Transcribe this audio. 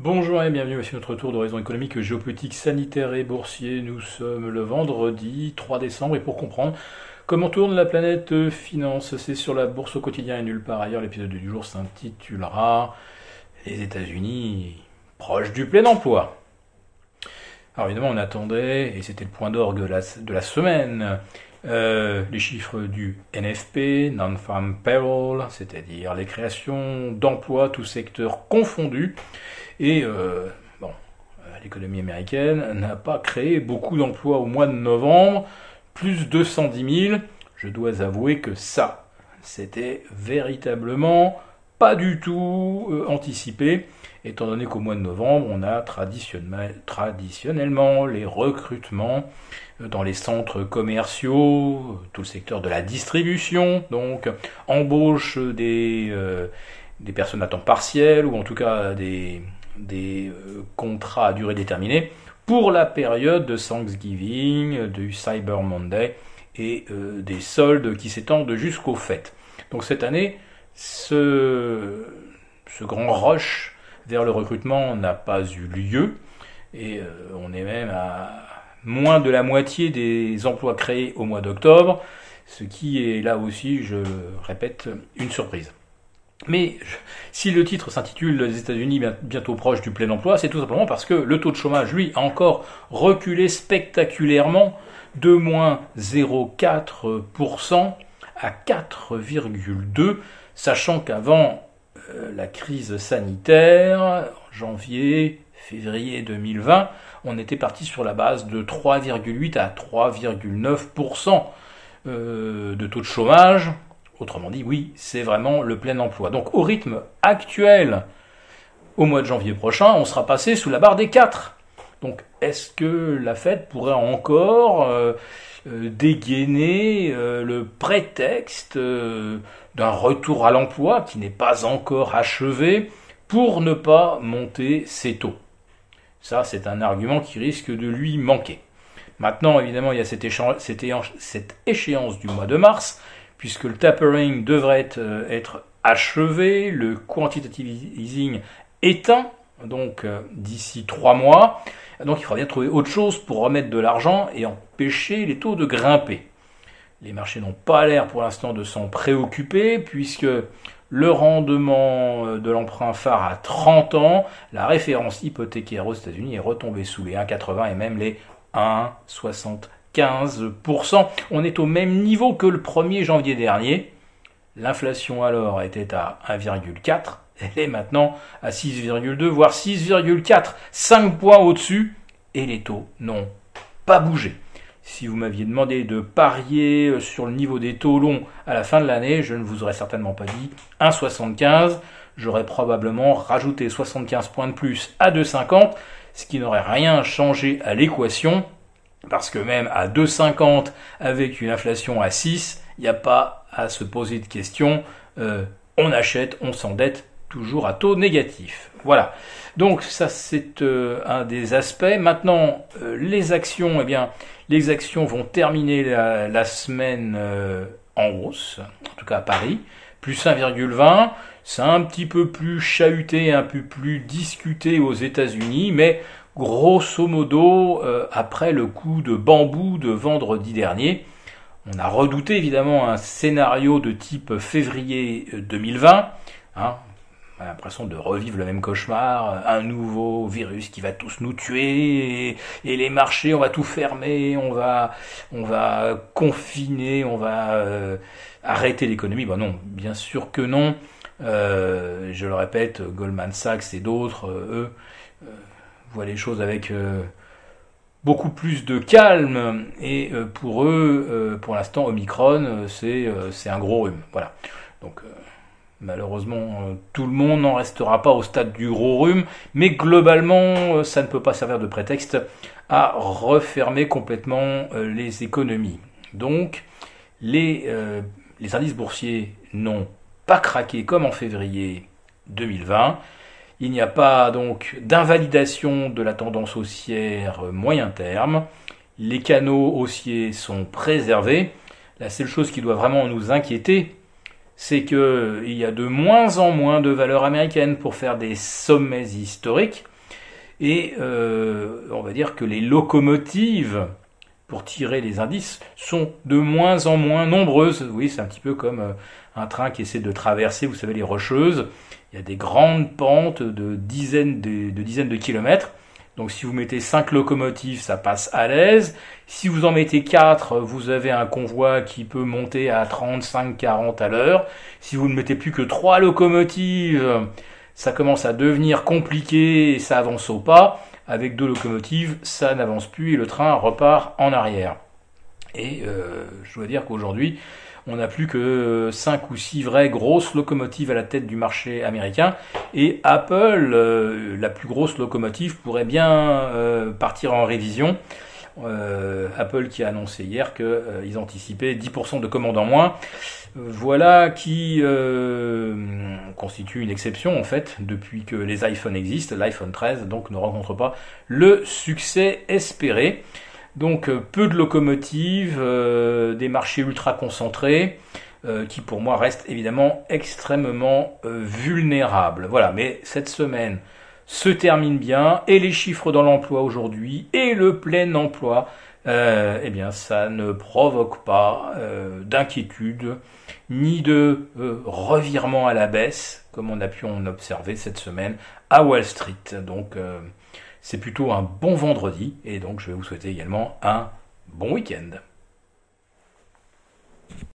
Bonjour et bienvenue sur notre tour d'horizon économique, géopolitique, sanitaire et boursier. Nous sommes le vendredi 3 décembre et pour comprendre comment tourne la planète finance, c'est sur la bourse au quotidien et nulle part ailleurs. L'épisode du jour s'intitulera Les États-Unis proches du plein emploi. Alors évidemment on attendait, et c'était le point d'orgue de la, semaine, euh, les chiffres du NFP, Non-Farm Payroll, c'est-à-dire les créations d'emplois, tous secteurs confondus. Et euh, bon, euh, l'économie américaine n'a pas créé beaucoup d'emplois au mois de novembre, plus 210 000. Je dois avouer que ça, c'était véritablement pas du tout euh, anticipé, étant donné qu'au mois de novembre, on a traditionnellement les recrutements dans les centres commerciaux, tout le secteur de la distribution, donc embauche des, des personnes à temps partiel, ou en tout cas des, des euh, contrats à durée déterminée pour la période de Thanksgiving, du Cyber Monday et euh, des soldes qui s'étendent jusqu'aux fêtes. Donc cette année, ce, grand rush vers le recrutement n'a pas eu lieu et euh, on est même à moins de la moitié des emplois créés au mois d'octobre, ce qui est là aussi, je répète, une surprise. Mais si le titre s'intitule Les États-Unis bientôt proches du plein emploi, c'est tout simplement parce que le taux de chômage, lui, a encore reculé spectaculairement de moins 0,4% à 4,2%, sachant qu'avant euh, la crise sanitaire, janvier, février 2020, on était parti sur la base de 3,8 à 3,9% euh, de taux de chômage Autrement dit, oui, c'est vraiment le plein emploi. Donc au rythme actuel, au mois de janvier prochain, on sera passé sous la barre des 4. Donc est-ce que la Fed pourrait encore euh, euh, dégainer euh, le prétexte d'un retour à l'emploi qui n'est pas encore achevé pour ne pas monter ses taux? Ça, c'est un argument qui risque de lui manquer. Maintenant, évidemment, il y a cette échéance du mois de mars puisque le tapering devrait être, euh, achevé, le quantitative easing éteint, donc euh, d'ici trois mois. Donc il faudra bien trouver autre chose pour remettre de l'argent et empêcher les taux de grimper. Les marchés n'ont pas l'air pour l'instant de s'en préoccuper, puisque le rendement euh, de l'emprunt phare à 30 ans, la référence hypothécaire aux États-Unis est retombée sous les 1,80 et même les 1,60 15%. On est au même niveau que le 1er janvier dernier. L'inflation alors était à 1,4. Elle est maintenant à 6,2, voire 6,4. 5 points au-dessus. Et les taux n'ont pas bougé. Si vous m'aviez demandé de parier sur le niveau des taux longs à la fin de l'année, je ne vous aurais certainement pas dit 1,75. J'aurais probablement rajouté 75 points de plus à 2,50, ce qui n'aurait rien changé à l'équation. Parce que même à 2,50 avec une inflation à 6, il n'y a pas à se poser de questions. Euh, on achète, on s'endette toujours à taux négatif. Voilà. Donc ça c'est euh, un des aspects. Maintenant euh, les actions, eh bien les actions vont terminer la, semaine en hausse, en tout cas à Paris, plus 1,20. C'est un petit peu plus chahuté, un peu plus discuté aux États-Unis, mais grosso modo, euh, après le coup de bambou de vendredi dernier, on a redouté évidemment un scénario de type février 2020. Euh, hein, on a l'impression de revivre le même cauchemar, euh, un nouveau virus qui va tous nous tuer, et, les marchés, on va tout fermer, on va, on va confiner, on va arrêter l'économie. Bon non, bien sûr que non. je le répète, Goldman Sachs et d'autres, eux, voient les choses avec euh, beaucoup plus de calme. Et euh, pour eux, euh, pour l'instant, Omicron, c'est un gros rhume. Voilà. Donc malheureusement, tout le monde n'en restera pas au stade du gros rhume, mais globalement, ça ne peut pas servir de prétexte à refermer complètement les économies. Donc, les, les indices boursiers n'ont pas craqué comme en février 2020. Il n'y a pas donc d'invalidation de la tendance haussière moyen terme. Les canaux haussiers sont préservés. La seule chose qui doit vraiment nous inquiéter, c'est qu'il y a de moins en moins de valeurs américaines pour faire des sommets historiques. Et euh, on va dire que les locomotives pour tirer les indices sont de moins en moins nombreuses. Oui, c'est un petit peu comme euh, un train qui essaie de traverser, vous savez, les rocheuses. Il y a des grandes pentes de dizaines de, dizaines de kilomètres. Donc si vous mettez 5 locomotives, ça passe à l'aise. Si vous en mettez 4, vous avez un convoi qui peut monter à 35-40 à l'heure. Si vous ne mettez plus que 3 locomotives, ça commence à devenir compliqué et ça avance au pas. Avec deux locomotives, ça n'avance plus et le train repart en arrière. Et euh, je dois dire qu'aujourd'hui, on n'a plus que 5 ou 6 vraies grosses locomotives à la tête du marché américain. Et Apple, euh, la plus grosse locomotive, pourrait bien euh, partir en révision. Euh, Apple qui a annoncé hier qu'ils anticipaient 10% de commandes en moins. Voilà qui constitue une exception en fait depuis que les iPhones existent. L'iPhone 13 donc ne rencontre pas le succès espéré. Donc euh, peu de locomotives, euh, des marchés ultra concentrés, euh, qui pour moi restent évidemment extrêmement vulnérables. Voilà, mais cette semaine se termine bien, et les chiffres dans l'emploi aujourd'hui, et le plein emploi, eh bien ça ne provoque pas d'inquiétude, ni de revirement à la baisse, comme on a pu en observer cette semaine à Wall Street. Donc c'est plutôt un bon vendredi et donc je vais vous souhaiter également un bon week-end.